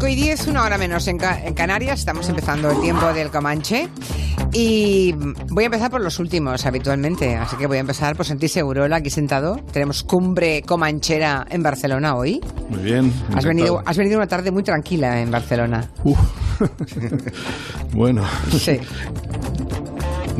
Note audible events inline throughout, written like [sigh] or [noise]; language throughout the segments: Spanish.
5 y 10, una hora menos en, en, Canarias. Estamos empezando el tiempo del Comanche. Y voy a empezar por los últimos habitualmente. Así que voy a empezar por sentir seguro aquí sentado. Tenemos cumbre comanchera en Barcelona hoy. Muy bien. Has venido, has venido una tarde muy tranquila en Barcelona. [laughs] bueno. Sí.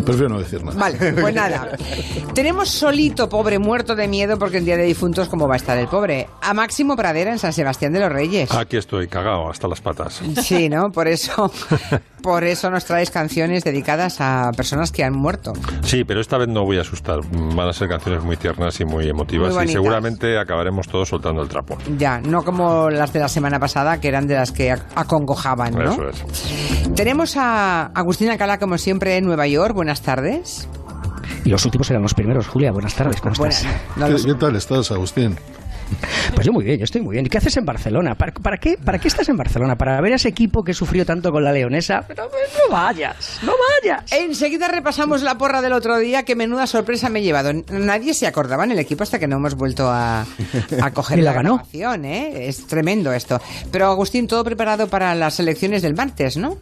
Prefiero no decir nada. Vale, pues nada. [laughs] Tenemos solito, pobre, muerto de miedo, porque el día de difuntos, ¿cómo va a estar el pobre? A Máximo Pradera en San Sebastián de los Reyes. Aquí estoy, cagado hasta las patas. Sí, ¿no? [laughs] Por eso, [laughs] por eso nos traes canciones dedicadas a personas que han muerto. Sí, pero esta vez no voy a asustar. Van a ser canciones muy tiernas y muy emotivas Muy y seguramente acabaremos todos soltando el trapo. Ya, no como las de la semana pasada, que eran de las que ac- acongojaban, ¿no? Eso es. Tenemos a Agustín Alcalá, como siempre, en Nueva York. Buenas tardes. Y los últimos eran los primeros. Julia, buenas tardes, ¿cómo Buenas- estás? no ¿Qué, lo sé. qué tal estás, Agustín? Pues yo muy bien, yo estoy muy bien. ¿Y qué haces en Barcelona? ¿Para, para qué, ¿Para qué estás en Barcelona? ¿Para ver a ese equipo que sufrió tanto con la leonesa? Pero pues, no vayas, no vayas. Enseguida repasamos la porra del otro día, que menuda sorpresa me he llevado. Nadie se acordaba en el equipo hasta que no hemos vuelto a, a [laughs] coger Y la la ganó. grabación, ¿eh? Es tremendo esto. Pero Agustín, todo preparado para las elecciones del martes, ¿no?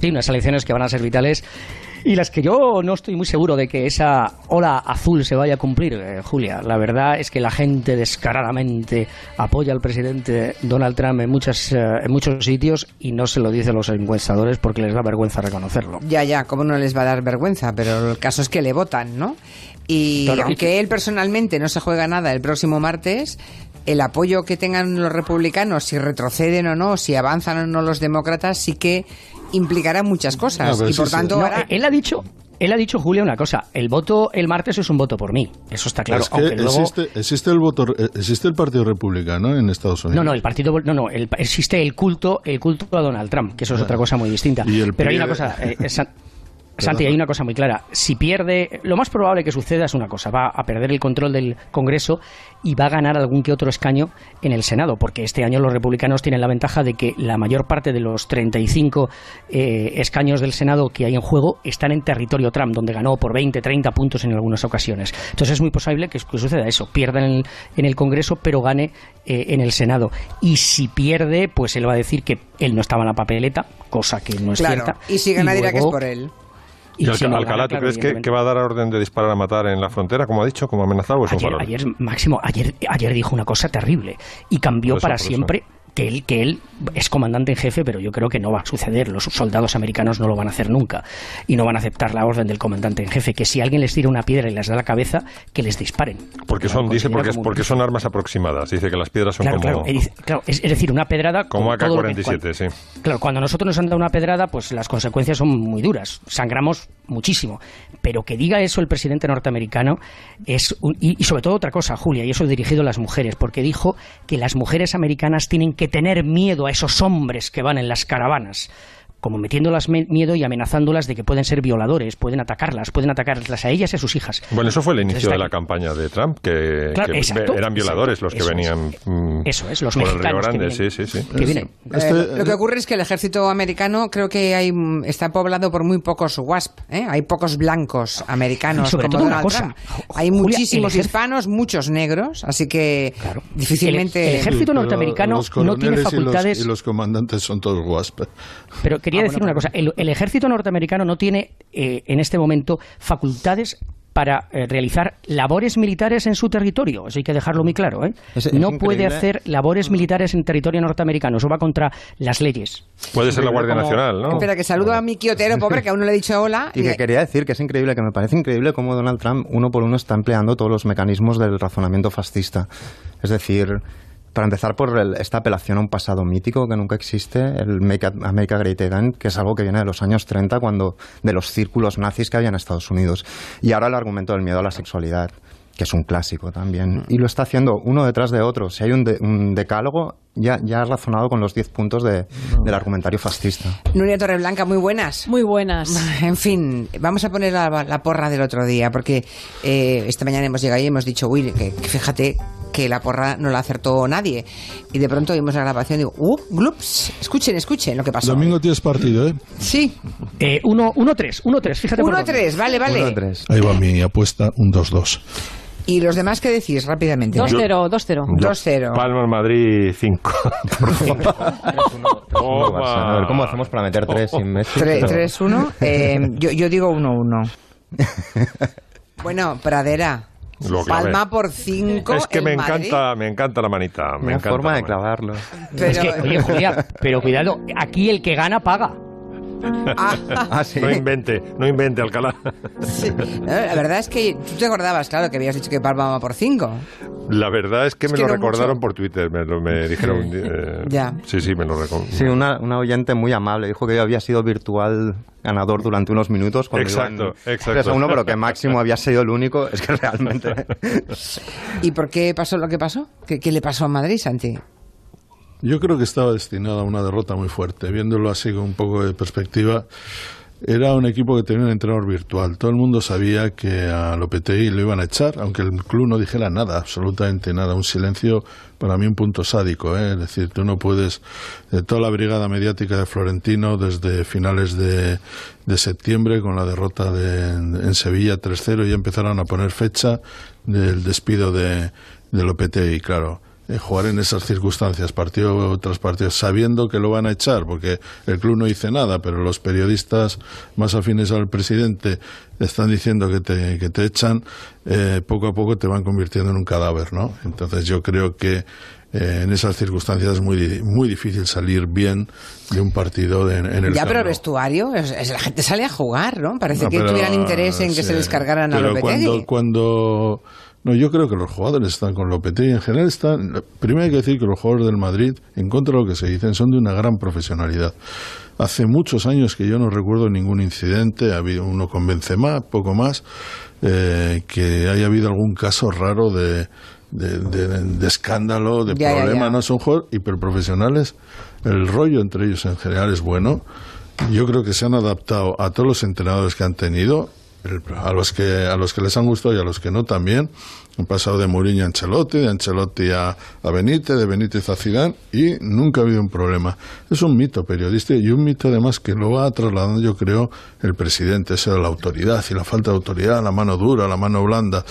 Sí, unas elecciones que van a ser vitales y las que yo no estoy muy seguro de que esa ola azul se vaya a cumplir, eh, Julia. La verdad es que la gente descaradamente apoya al presidente Donald Trump en, muchas, eh, en muchos sitios y no se lo dicen los encuestadores porque les da vergüenza reconocerlo. Ya, ya, cómo no les va a dar vergüenza, pero el caso es que le votan, ¿no? Y aunque él personalmente no se juega nada el próximo martes, el apoyo que tengan los republicanos, si retroceden o no, si avanzan o no los demócratas, sí que implicará muchas cosas. No, y por sí, sí. tanto, No, ahora- él ha dicho... Él ha dicho, Julia, una cosa. El voto el martes es un voto por mí. Eso está claro. es que aunque luego... existe, existe el voto, eh, existe el Partido Republicano en Estados Unidos. No, no, el partido, no, no, el- existe el culto, el culto a Donald Trump, que eso es otra cosa muy distinta. Y el Pero hay una cosa, eh, eh, [laughs] Santi, hay una cosa muy clara. Si pierde, lo más probable que suceda es una cosa, va a perder el control del Congreso y va a ganar algún que otro escaño en el Senado, porque este año los republicanos tienen la ventaja de que la mayor parte de los 35 eh, escaños del Senado que hay en juego están en territorio Trump, donde ganó por 20, 30 puntos en algunas ocasiones. Entonces es muy posible que, que suceda eso, pierda en el, en el Congreso, pero gane eh, en el Senado. Y si pierde, pues él va a decir que él no estaba en la papeleta, cosa que no es claro, cierta. y si gana dirá que es por él. ¿Y, Alca- Alcalá, tú crees que, que va a dar orden de disparar a matar en la frontera, como ha dicho, como amenazado, o es un Ayer, ayer, Máximo, ayer, ayer dijo una cosa terrible y cambió eso, para eso. Que él, que él es comandante en jefe, pero yo creo que no va a suceder. Los soldados americanos no lo van a hacer nunca y no van a aceptar la orden del comandante en jefe. Que si alguien les tira una piedra y les da la cabeza, que les disparen. Porque son, dice, porque, es- porque son armas aproximadas. Dice que las piedras son Claro, como, claro, es, claro, es, es decir, una pedrada como todo lo que- AK-47, sí. Claro, cuando nosotros nos han dado una pedrada, pues las consecuencias son muy duras. Sangramos muchísimo. Pero que diga eso el presidente norteamericano es. un- y, y sobre todo otra cosa, Julia, y eso dirigido a las mujeres, porque dijo que las mujeres americanas tienen que tener miedo a esos hombres que van en las caravanas. Como metiéndolas me- miedo y amenazándolas de que pueden ser violadores, pueden atacarlas, pueden atacarlas a ellas y a sus hijas. Bueno, eso fue el inicio de la aquí. campaña de Trump, que, Claro, que exacto, eran violadores exacto, los que es. venían mm, Eso es, los por el Río que Grande, vienen. sí, sí, sí. Que vienen. Este- Eh, lo que ocurre es que el ejército americano creo que hay, mm, está poblado por muy pocos WASP, ¿eh? hay pocos blancos americanos sobre como todo una Donald cosa, Trump. Hay Julia, muchísimos hispanos, muchos negros, así que Claro. difícilmente... El- el ejército norteamericano los no tiene coroneles y los- facultades- Y los, comandantes son todos WASP. Pero quería Ah, decir bueno, una cosa, el, el ejército norteamericano no tiene eh, en este momento facultades para eh, realizar labores militares en su territorio. Eso hay que dejarlo muy claro. ¿eh? Es- es no puede hacer labores militares en territorio norteamericano. Eso va contra las leyes. Puede ser la Guardia como- Nacional, ¿no? Espera, que saludo a mi Quiotero, [laughs] pobre, que aún no le he dicho hola. Y que quería decir que es increíble, que me parece increíble cómo Donald Trump uno por uno está empleando todos los mecanismos del razonamiento fascista. Es decir, para empezar por el- esta apelación a un pasado mítico que nunca existe, el Make America Great Again, que es algo que viene de los años 30, cuando de los círculos nazis que había en Estados Unidos. Y ahora el argumento del miedo a la sexualidad que es un clásico también. Y lo está haciendo uno detrás de otro. Si hay un, de- un decálogo, ya, ya ha razonado con los 10 puntos de- del argumentario fascista. Nuria Torreblanca, muy buenas. Muy buenas. [laughs] En fin, vamos a poner la, la porra del otro día, porque eh, esta mañana hemos llegado y hemos dicho, uy, que, que fíjate que la porra no la acertó nadie. Y de pronto vimos la grabación y digo, uh, glups, escuchen, escuchen lo que pasó. Domingo tienes partido, ¿eh? Sí, Eh, 1-3, 1-3, fíjate por dónde. 1-3, vale, Uno vale. tres. Ahí va mi apuesta, un 2-2. ¿Y los demás qué decís rápidamente? 2-0, 2-0. 2-0. Palma Madrid 5. [laughs] A ver, ¿cómo hacemos para meter tres sin Messi? Pero- 3-1. Eh, yo, yo digo 1-1. [laughs] bueno, Pradera. Lo clavé. Palma por 5. Es que me encanta, me encanta la manita. Me Una encanta forma la de clavarlo. Es que, oye, Julia, pero cuidado, aquí el que gana paga. Ah, [laughs] sí. No invente, no invente, Alcalá. La verdad es que tú te acordabas, claro, que habías dicho que Palma va por 5. La verdad es que Es me que lo no recordaron mucho. por Twitter, me, lo- me dijeron. eh, Ya. Sí, sí, me lo recordaron. Sí, una, una oyente muy amable dijo que yo había sido virtual ganador durante unos minutos. Cuando Exacto, iban exacto. 3 a 1, pero que Máximo había sido el único. Es que realmente. [laughs] ¿Y por qué pasó lo que pasó? ¿Qué, qué le pasó a Madrid, Santi? Yo creo que estaba destinado a una derrota muy fuerte. Viéndolo así con un poco de perspectiva, era un equipo que tenía un entrenador virtual. Todo el mundo sabía que a Lopetegui lo iban a echar, aunque el club no dijera nada, absolutamente nada. Un silencio, para mí, un punto sádico. ¿eh? Es decir, tú no puedes. De toda la brigada mediática de Florentino, desde finales de, de septiembre, con la derrota de, en Sevilla 3-0, ya empezaron a poner fecha del despido de, de Lopetegui, claro eh, jugar en esas circunstancias, partido tras partido, sabiendo que lo van a echar, porque el club no dice nada, pero los periodistas más afines al presidente están diciendo que te, que te echan, eh, poco a poco te van convirtiendo en un cadáver, ¿no? Entonces yo creo que eh, en esas circunstancias es muy, muy difícil salir bien de un partido de- en el Ya, pero el vestuario, es- es- la gente sale a jugar, ¿no? Parece No, que pero, tuvieran interés en que se descargaran a Lopetegui. Cuando, cuando no, yo creo que los jugadores están con Lopetegui. En general están. Primero hay que decir que los jugadores del Madrid, en contra de lo que se dicen, son de una gran profesionalidad. Hace muchos años que yo no recuerdo ningún incidente, ha habido uno con Benzema, poco más, eh, que haya habido algún caso raro de, de, de- de escándalo, de Ya, problema. ya. No son jugadores hiperprofesionales. El rollo entre ellos en general es bueno. Yo creo que se han adaptado a todos los entrenadores que han tenido, a los que a los que les han gustado y a los que no también. Han pasado de Mourinho a Ancelotti, de Ancelotti a, a Benítez, de Benítez a Zidane y nunca ha habido un problema. Es un mito periodístico y un mito además que lo va trasladando yo creo el presidente, eso de la autoridad y la falta de autoridad, la mano dura, la mano blanda.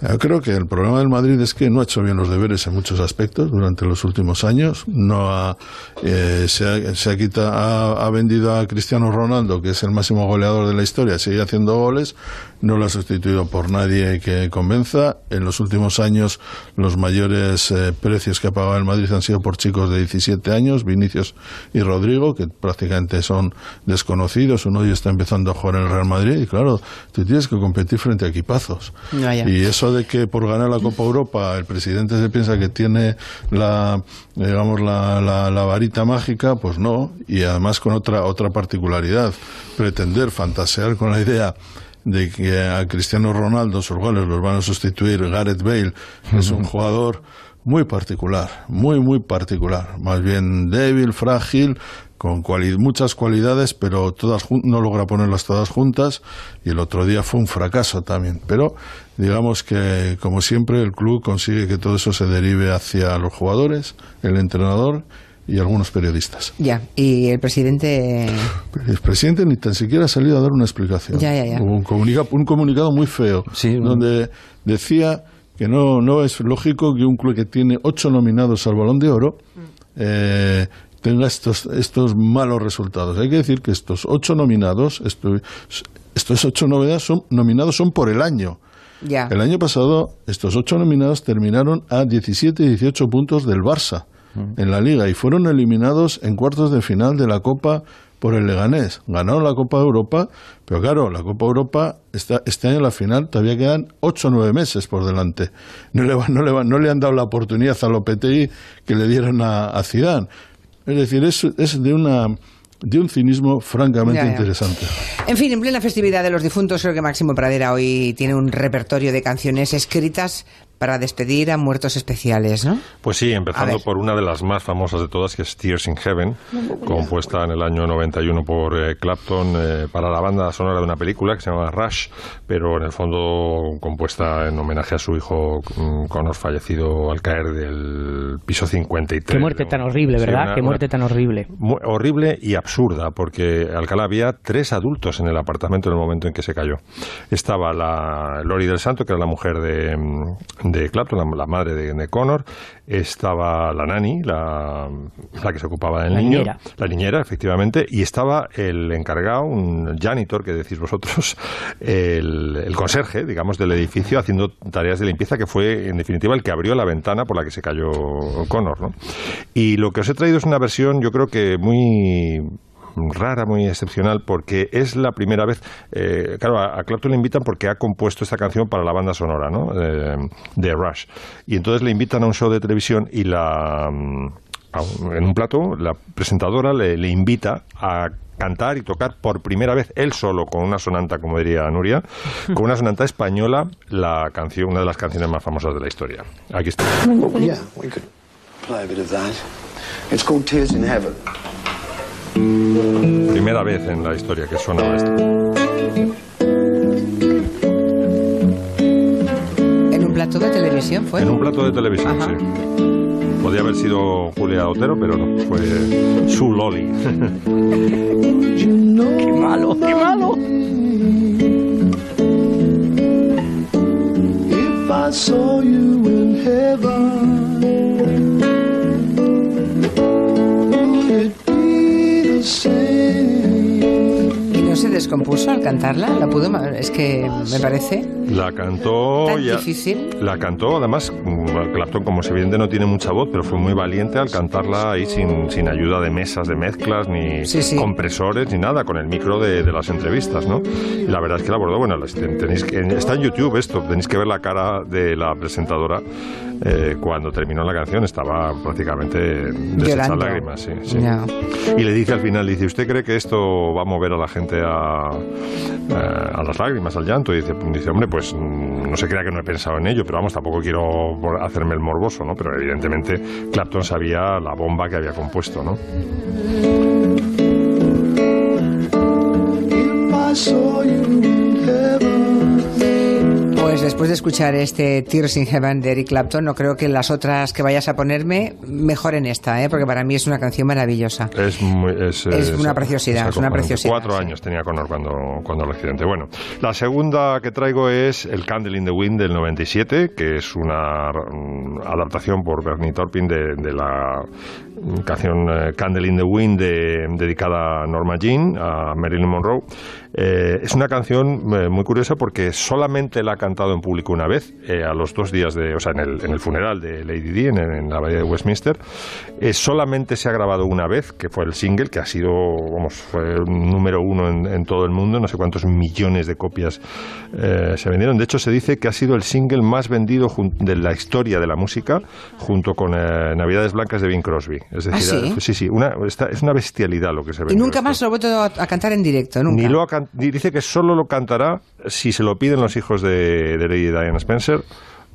Yo creo que el problema del Madrid es que no ha hecho bien los deberes en muchos aspectos durante los últimos años. No ha, eh, se ha, se ha, quita- ha, ha vendido a Cristiano Ronaldo, que es el máximo goleador de la historia, sigue haciendo goles, no lo ha sustituido por nadie que convenza. En los últimos años los mayores eh, precios que ha pagado el Madrid han sido por chicos de 17 años, Vinicius y Rodrigo, que prácticamente son desconocidos. Uno de ellos está empezando a jugar en el Real Madrid y claro, tú tienes que competir frente a equipazos. Y eso de que por ganar la Copa Europa el presidente se piensa que tiene la digamos la, la, la varita mágica, pues no. Y además con otra otra particularidad, pretender fantasear con la idea de que a Cristiano Ronaldo sus goles los van a sustituir Gareth Bale, que es un jugador muy particular, muy muy particular, más bien débil, frágil, con cuali- muchas cualidades, pero todas no logra ponerlas todas juntas y el otro día fue un fracaso también. Pero digamos que, como siempre, el club consigue que todo eso se derive hacia los jugadores, el entrenador y algunos periodistas. Ya, y el presidente... El presidente ni tan siquiera ha salido a dar una explicación. Ya, ya, ya. Hubo un, comunica- un comunicado muy feo, Sí, un- donde decía que no, no es lógico que un club que tiene ocho nominados al Balón de Oro eh, tenga estos, estos malos resultados. Hay que decir que estos ocho nominados, esto- estos ocho nominados son, nominados son por el año. Ya. El año pasado, estos ocho nominados terminaron a 17 y 18 puntos del Barça en la liga y fueron eliminados en cuartos de final de la Copa por el Leganés. Ganaron la Copa de Europa, pero claro, la Copa de Europa, está, este año en la final todavía quedan ocho o nueve meses por delante. No le, va- no, le va- no le han dado la oportunidad a Lopetegui que le dieron a, a Zidane. Es decir, es, es de una de un cinismo francamente Ya, ya. interesante. En fin, en plena festividad de los difuntos, creo que Máximo Pradera hoy tiene un repertorio de canciones escritas para despedir a muertos especiales, ¿no? Pues sí, empezando por una de las más famosas de todas, que es Tears in Heaven, compuesta en el año 91 por eh, Clapton eh, para la banda sonora de una película que se llama Rush, pero en el fondo compuesta en homenaje a su hijo mm, Connor, fallecido al caer del piso 53. Qué muerte tan horrible, Sí, ¿verdad? una- Qué una- muerte tan horrible. Horrible y absurda, porque Alcalá había tres adultos en el apartamento en el momento en que se cayó. Estaba la Lori del Santo, que era la mujer de, mm, de Clapton, la, la madre de, de Connor. Estaba la nani, la, la que se ocupaba del La niño. niñera. La niñera, efectivamente. Y estaba el encargado, un janitor, que decís vosotros, [laughs] el, el conserje, digamos, del edificio, haciendo tareas de limpieza, que fue, en definitiva, el que abrió la ventana por la que se cayó Connor, ¿no? Y lo que os he traído es una versión, yo creo que muy rara, muy excepcional, porque es la primera vez, eh, claro, a, Clapton le invitan porque ha compuesto esta canción para la banda sonora, ¿no? Eh, de Rush. Y entonces le invitan a un show de televisión y la mm, en un plato la presentadora le, invita a cantar y tocar por primera vez él solo con una sonanta, como diría Nuria, con una sonanta española, la canción, una de las canciones más famosas de la historia. Aquí está. Tears in Heaven. Primera vez en la historia que sonaba esto. En un plato de televisión fue. En un plato de televisión, Ajá. sí. Podía haber sido Julia Otero, pero no, fue su Loli. [laughs] ¡Qué malo! ¡Qué malo! If I saw you in heaven, descompuso al cantarla? ¿La pudo? Es que me parece La cantó tan ya- difícil. La cantó, además, Clapton, como es evidente, no tiene mucha voz, pero fue muy valiente al cantarla ahí sin, sin ayuda de mesas de mezclas, ni Sí, sí. compresores, ni nada, con el micro de, de las entrevistas, ¿no? Y la verdad es que la abordó, bueno, tenéis que, está en YouTube esto, tenéis que ver la cara de la presentadora eh, cuando terminó la canción, estaba prácticamente deshecha lágrimas, sí, sí. Ya. Y le dice al final, dice, ¿usted cree que esto va a mover a la gente a, eh, a las lágrimas, al llanto? Y dice, dice, hombre, pues mm, no se crea que no he pensado en ello, pero vamos, tampoco quiero hacerme el morboso, ¿no? Pero evidentemente Clapton sabía la bomba que había compuesto, ¿no? I saw you después de escuchar este Tears in Heaven de Eric Clapton, no creo que las otras que vayas a ponerme mejoren esta, ¿eh? porque para mí es una canción maravillosa. Es, muy- es, Es una preciosidad, es una preciosidad, Cuatro sí. años tenía Connor cuando, cuando el accidente. Bueno, la segunda que traigo es El Candle in the Wind del 97, que es una mm, adaptación por Bernie Taupin de, de la canción eh, Candle in the Wind de- dedicada a Norma Jean, a Marilyn Monroe. Eh, es una canción eh, muy curiosa porque solamente la ha cantado en público una vez, eh, a los dos días de, o sea, en el, en el funeral de Lady Di en, en la bahía de Westminster. Eh, solamente se ha grabado una vez, que fue el single, que ha sido, vamos, fue número uno en, en todo el mundo, no sé cuántos millones de copias se vendieron. De hecho, se dice que ha sido el single más vendido de la historia de la música, junto con Navidades Blancas de Bing Crosby. Es decir, ¿Ah, sí? sí, sí, una, está- es una bestialidad lo que se Y vendió nunca esto. más lo he vuelto a, a cantar en directo, nunca. Ni lo ha dice que solo lo cantará si se lo piden los hijos de, de Lady Diana Spencer.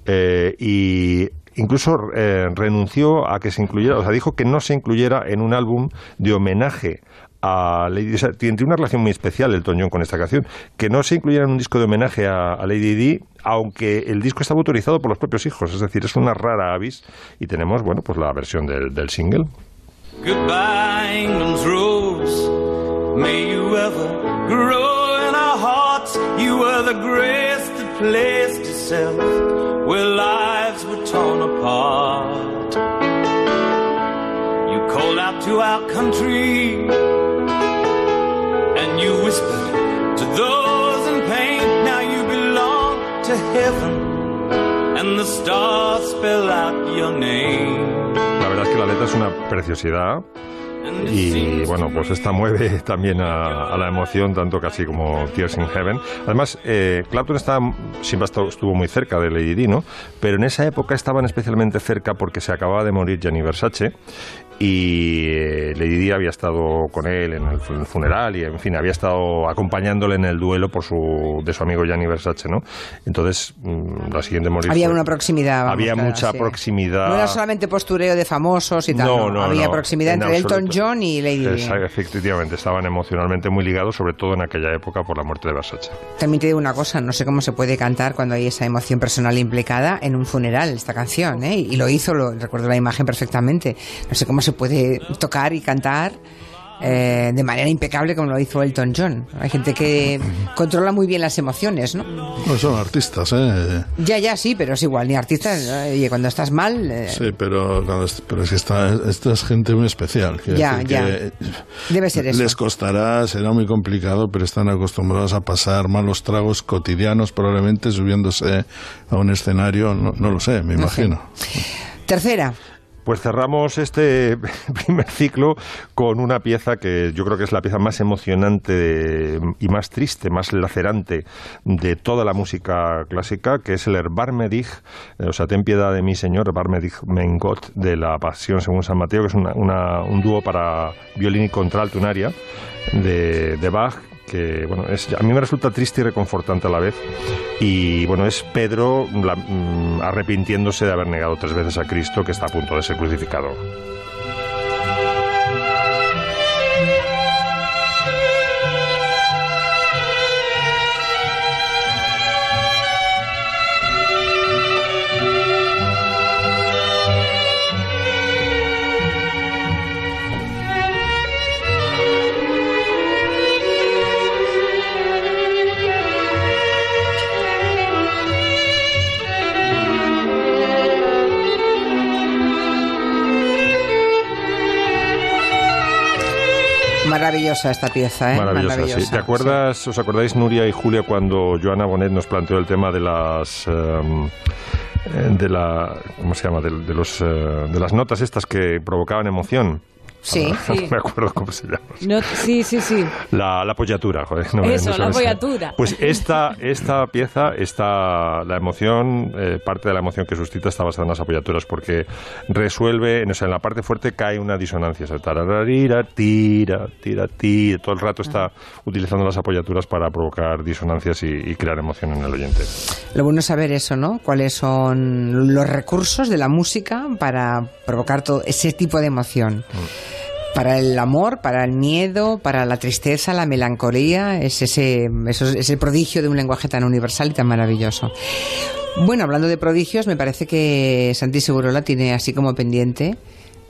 eh, y incluso eh, renunció a que se incluyera, o sea, dijo que no se incluyera en un álbum de homenaje a Lady o sea, tiene una relación muy especial el John con esta canción, que no se incluyera en un disco de homenaje a, a Lady Di, aunque el disco estaba autorizado por los propios hijos, es decir, es una rara avis y tenemos, bueno, pues la versión del, del single. Goodbye, England's rose. May you ever grow in our hearts. You were the grace that placed yourself where lives were torn apart. You called out to our country and you whispered to those in pain. Now you belong to heaven and the stars spell out your name. La verdad es que la letra es una preciosidad. Y bueno, pues esta mueve [laughs] también a, a la emoción, tanto casi como Tears in Heaven. Además, eh, Clapton estaba, siempre estu- estuvo muy cerca de Lady Di, ¿no? Pero en esa época estaban especialmente cerca porque se acababa de morir Gianni Versace y eh, Lady Di había estado con él en el, fu- en el funeral y, en fin, había estado acompañándole en el duelo por su, de su amigo Gianni Versace, ¿no? Entonces, mm, la siguiente morir Había una proximidad. vamos, Había claro, mucha sí. proximidad. No era solamente postureo de famosos y tal. No, no, Había no, proximidad en entre Elton. John y Lady Di. Efectivamente, estaban emocionalmente muy ligados, sobre todo en aquella época por la muerte de Versace. También te digo una cosa, no sé cómo se puede cantar cuando hay esa emoción personal implicada en un funeral, esta canción, ¿eh? Y lo hizo, lo, recuerdo la imagen perfectamente. No sé cómo se puede tocar y cantar eh, de manera impecable como lo hizo Elton John. Hay gente que controla muy bien las emociones, ¿no? No son artistas, ¿eh? Ya, ya, sí, pero es igual, ni artista, ¿no? Oye, cuando estás mal... eh, Sí, pero, cuando est- pero es que esta, esta es gente muy especial. Ya, decir ya. que Debe ser eso. Les costará, será muy complicado, pero están acostumbrados a pasar malos tragos cotidianos, probablemente subiéndose a un escenario, no, no lo sé, me imagino. Tercera, Pues cerramos este [laughs] primer ciclo con una pieza que yo creo que es la pieza más emocionante y más triste, más lacerante de toda la música clásica, que es el Erbarmedig, eh, o sea, ten piedad de mí, Señor, Erbarmedig mein Gott, de la Pasión según San Mateo, que es una- una- un dúo para violín y contralto, un aria de, de Bach, que bueno, es, a mí me resulta triste y reconfortante a la vez. Y bueno, es Pedro la- mm, arrepintiéndose de haber negado tres veces a Cristo, que está a punto de ser crucificado. Maravillosa esta pieza, ¿eh? Maravillosa, sí. ¿Te acuerdas, os acordáis, Nuria y Julia, cuando Joana Bonet nos planteó el tema de las... eh, de la cómo se llama de, de los eh, de las notas estas que provocaban emoción Sí. Sí. [laughs] me acuerdo cómo se llama No, sí, sí, sí. La, la apoyatura, joder. no me- Eso, no la apoyatura. Pues esta, esta pieza, esta, la emoción, eh, parte de la emoción que suscita está basada en las apoyaturas, porque resuelve, o sea, en la parte fuerte cae una disonancia. O sea, tarararira, tira, tira, tira. Todo el rato está utilizando las apoyaturas para provocar disonancias y, y crear emoción en el oyente. Lo bueno es saber eso, ¿no? Cuáles son los recursos de la música para provocar todo ese tipo de emoción. Para el amor, para el miedo, para la tristeza, la melancolía, es ese, eso es ese prodigio de un lenguaje tan universal y tan maravilloso. Bueno, hablando de prodigios, me parece que Santi Segurola tiene así como pendiente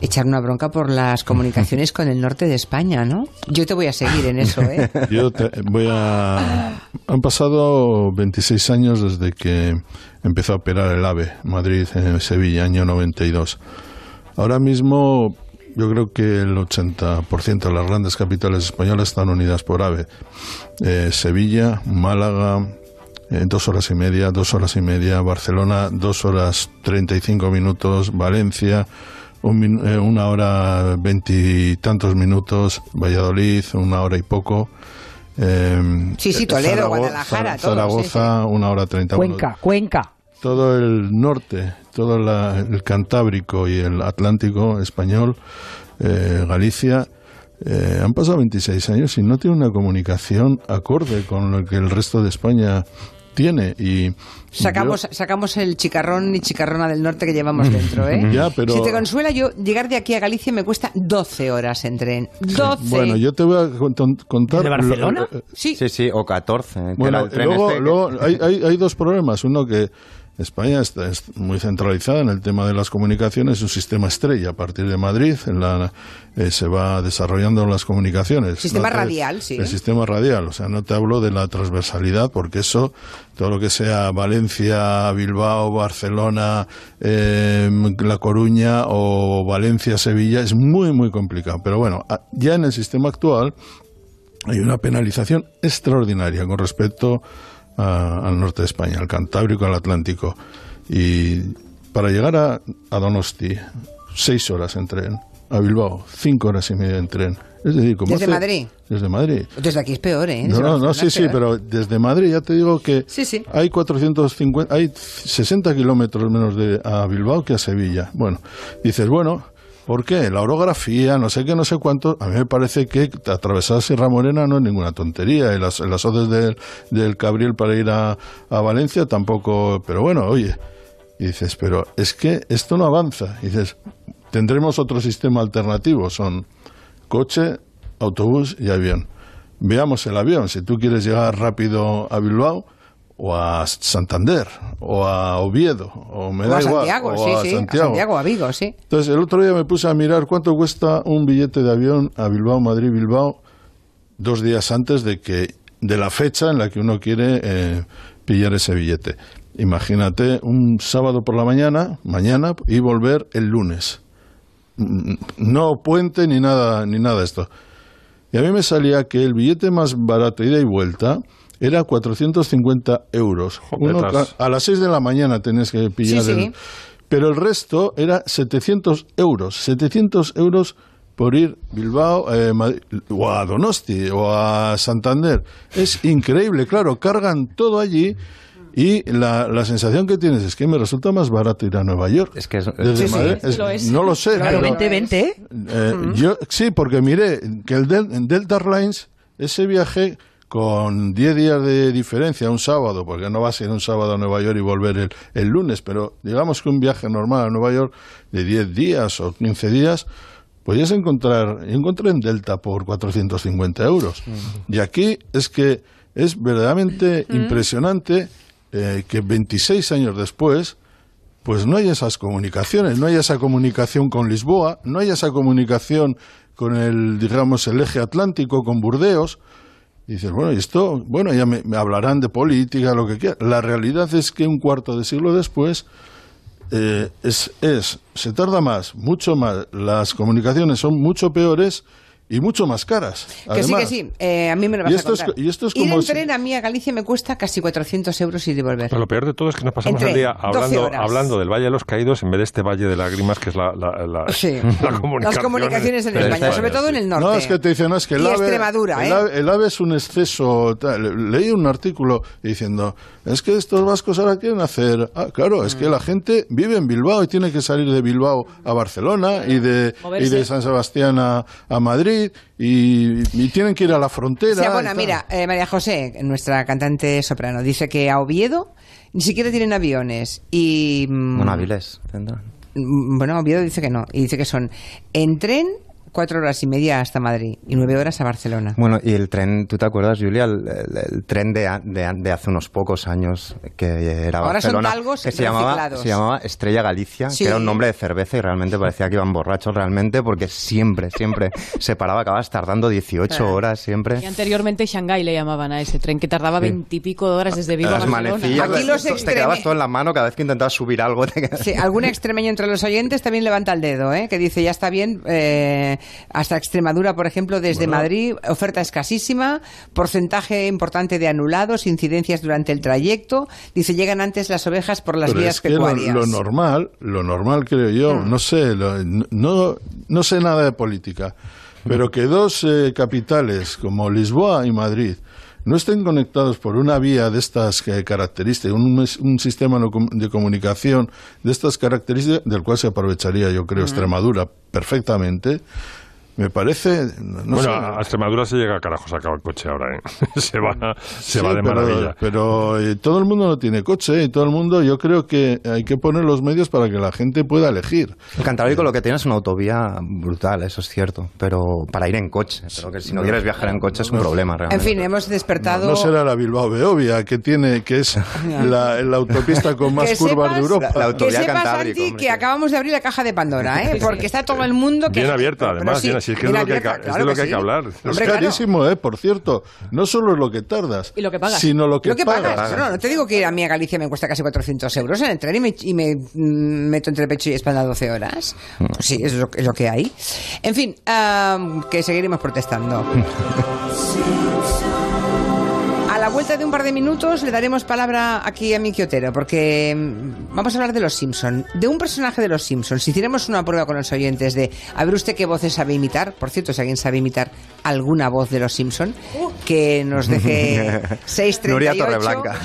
echar una bronca por las comunicaciones con el norte de España, ¿no? Yo te voy a seguir en eso, ¿eh? [laughs] Yo te- voy a... Han pasado 26 años desde que empezó a operar el AVE, Madrid, en Sevilla, año 92. Ahora mismo yo creo que el 80% de las grandes capitales españolas están unidas por AVE. Eh, Sevilla, Málaga, eh, dos horas y media, dos horas y media, Barcelona, dos horas 35 minutos, Valencia, un min- eh, una hora veintitantos minutos, Valladolid, una hora y poco. eh, Sí, sí, Toledo, Zarago- Guadalajara, todo, Zaragoza, una hora treinta. Bueno, Cuenca, Cuenca. todo el norte, todo la- el Cantábrico y el Atlántico español, eh, Galicia, eh, han pasado 26 años y no tiene una comunicación acorde con lo que el resto de España tiene. Y Sacamos, sacamos el chicarrón y chicarrona del norte que llevamos dentro, ¿eh? [laughs] Ya, pero- Si te consuela, yo llegar de aquí a Galicia me cuesta 12 horas en tren. 12. Bueno, yo te voy a cont- contar. ¿De Barcelona? lo- eh, Sí, Sí, sí, o 14. que era Bueno, el tren luego, este luego hay, hay, hay dos problemas. Uno que España está es muy centralizada en el tema de las comunicaciones, es un sistema estrella. A partir de Madrid en la, eh, se va desarrollando las comunicaciones. Sistema te- radial, sí. El sistema radial, o sea, no te hablo de la transversalidad, porque eso, todo lo que sea Valencia, Bilbao, Barcelona, eh, La Coruña o Valencia, Sevilla, es muy, muy complicado. Pero bueno, ya en el sistema actual hay una penalización extraordinaria con respecto a- al norte de España, al Cantábrico, al Atlántico. Y para llegar a, a Donosti, seis horas en tren, a Bilbao, cinco horas y media en tren. Es decir, como ¿Desde hace- Madrid? Desde Madrid. Desde aquí es peor, ¿eh? No, Desde no, sí, sí, pero desde Madrid ya te digo que Sí, sí. hay 450, hay 60 kilómetros menos de a Bilbao que a Sevilla. Bueno, dices, bueno, ¿por qué? La orografía, no sé qué, no sé cuánto. A mí me parece que atravesar Sierra Morena no es ninguna tontería. Y las, las hoces del, del Cabriel para ir a, a Valencia tampoco. Pero bueno, oye, y dices, pero es que esto no avanza. Y dices, tendremos otro sistema alternativo. Son coche, autobús y avión. Veamos el avión. Si tú quieres llegar rápido a Bilbao o a Santander o a Oviedo o me O da a igual, Santiago, o sí, a sí. Santiago. A Santiago, a Vigo, sí. Entonces el otro día me puse a mirar cuánto cuesta un billete de avión a Bilbao, Madrid, Bilbao, dos días antes de que de la fecha en la que uno quiere eh, pillar ese billete. Imagínate un sábado por la mañana, mañana y volver el lunes. No puente ni nada ni nada de esto. Y a mí me salía que el billete más barato ida y vuelta era 450 euros. Uno a las 6 de la mañana tenés que pillar Sí, sí. el... Pero el resto era 700 euros. 700 euros por ir Bilbao eh, Madrid- o a Donosti o a Santander. Es increíble, claro, cargan todo allí y la, la sensación que tienes es que me resulta más barato ir a Nueva York. Es que es- Desde Sí, lo es. No lo sé. Claro, pero- 2020. eh, yo sí, porque miré que el Del- en Delta Airlines ese viaje con 10 días de diferencia, un sábado, porque no vas a ir un sábado a Nueva York y volver el, el lunes, pero digamos que un viaje normal a Nueva York de 10 días o 15 días, podías encontrar, yo encontré en Delta por 450 euros. Y aquí es que es verdaderamente impresionante eh, que 26 años después, pues no hay esas comunicaciones, no hay esa comunicación con Lisboa, no hay esa comunicación con el, digamos, el eje atlántico, con Burdeos. Dices, bueno, esto, bueno, ya me, me hablarán de política, lo que quieran. La realidad es que un cuarto de siglo después eh, es, es, se tarda más, mucho más, las comunicaciones son mucho peores y mucho más caras. Que sí, que además. sí. Eh, a mí me lo vas Y a esto es contar. co- y esto es Ir como en si- tren a mí a Galicia me cuesta casi 400 euros ir y volver. Pero lo peor de todo es que nos pasamos Entre el día 12 hablando, hablando del Valle de los Caídos en vez de este Valle de lágrimas que es la, la, la- Sí. [laughs] la comunicación. Las comunicaciones en España, está- sobre todo en el norte. No, es que te dicen, no, es que el ave, Extremadura, el, ¿eh? ave, el ave es un exceso. tal. Leí un artículo diciendo, es que estos vascos ahora quieren hacer. Ah, claro, es Mm. que la gente vive en Bilbao y tiene que salir de Bilbao a Barcelona y de, Moverse. y de San Sebastián a, a Madrid y, y tienen que ir a la frontera. O sea, bueno, mira, eh, María José, nuestra cantante soprano, dice que a Oviedo ni siquiera tienen aviones. Y. mm, Bueno, Avilés tendrán. mm, Bueno, Oviedo dice que no. Y dice que son en tren cuatro horas y media hasta Madrid y nueve horas a Barcelona. Bueno, y el tren, ¿tú te acuerdas, Julia? El, el- el tren de, de, de hace unos pocos años que era Ahora son Barcelona, talgos que se llamaba, se llamaba Estrella Galicia, Sí. que era un nombre de cerveza y realmente parecía que iban borrachos realmente porque siempre, siempre [laughs] se paraba, acababas tardando 18 horas siempre. Y anteriormente Shanghái le llamaban a ese tren que tardaba veintipico de horas desde Vigo a Barcelona. Aquí los te extreme- quedabas todo en la mano cada vez que intentabas subir algo. te Sí, algún extremeño entre los oyentes también levanta el dedo, ¿eh? que dice ya está bien, eh, hasta Extremadura, por ejemplo, desde Madrid, oferta escasísima, porcentaje importante de anulados, incidencias durante el trayecto, dice llegan antes las ovejas por las Pero vías es que lo, pecuarias. lo normal, lo normal creo yo, Mm. no sé, lo- no, no sé nada de política, pero que dos eh, capitales como Lisboa y Madrid no estén conectados por una vía de estas eh, características, un, un sistema de comunicación de estas características, del cual se aprovecharía, yo creo, Extremadura perfectamente, me parece, no bueno, sé, a Extremadura se llega a carajo sacado el coche ahora, ¿eh? [laughs] se va, se Sí, va de pero, maravilla. Pero eh, todo el mundo no tiene coche y todo el mundo, yo creo que hay que poner los medios para que la gente pueda elegir. El Cantábrico lo que tiene es una autovía brutal, eso es cierto, pero para ir en coche. Pero que si no quieres viajar en coche es un problema En realmente. fin, hemos despertado... No será la Bilbao Beovia, que tiene, que es [laughs] la, la autopista con más curvas sepas, de Europa. La- la auto- que Autovía sepas, Cantábrico, Santi, hombre, que sí. acabamos de abrir la caja de Pandora, ¿eh? [laughs] porque está todo el mundo... Que, Bien abierta, además, sí, Diana, si es que es lo que hay que- es de claro lo que hay que sí. hablar. Es Es Hombre, claro. carísimo, ¿eh? Por cierto. No solo es lo que tardas, Y lo que pagas. sino lo que, Lo que pagas. pagas. No, no te digo que a mí a Galicia me cuesta casi 400 euros en el tren y me, y me, mm, meto entre pecho y espalda 12 horas. Pues sí, es lo, es lo que hay. En fin, am, que seguiremos protestando. [laughs] A la vuelta de un par de minutos le daremos palabra aquí a Miki Otero, porque mm, vamos a hablar de los Simpson, de un personaje de los Simpsons. Si hiciéramos una prueba con los oyentes de a ver usted qué voces sabe imitar, por cierto, si alguien sabe imitar alguna voz de los Simpson, que nos deje 638 [laughs] Nuria Torreblanca.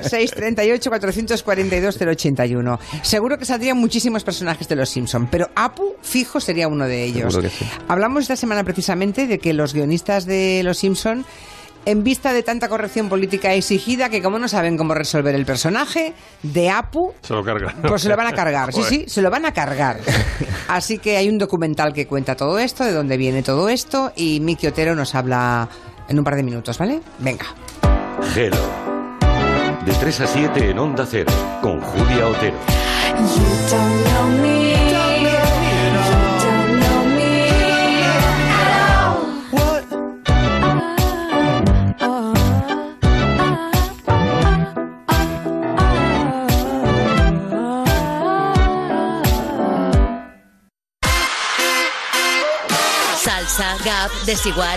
638 442 081. Seguro que saldrían muchísimos personajes de los Simpson, pero Apu fijo sería uno de ellos. Sí. Hablamos esta semana precisamente de que los guionistas de los Simpson en vista de tanta corrección política exigida que como no saben cómo resolver el personaje de Apu, Se lo cargan. pues se lo van a cargar. Sí, [laughs] sí, se lo van a cargar. [laughs] Así que hay un documental que cuenta todo esto, de dónde viene todo esto, y Miki Otero nos habla en un par de minutos, ¿vale? Venga. Hello. De 3 a 7 en Onda Cero, con Julia Otero. Salsa, desigual.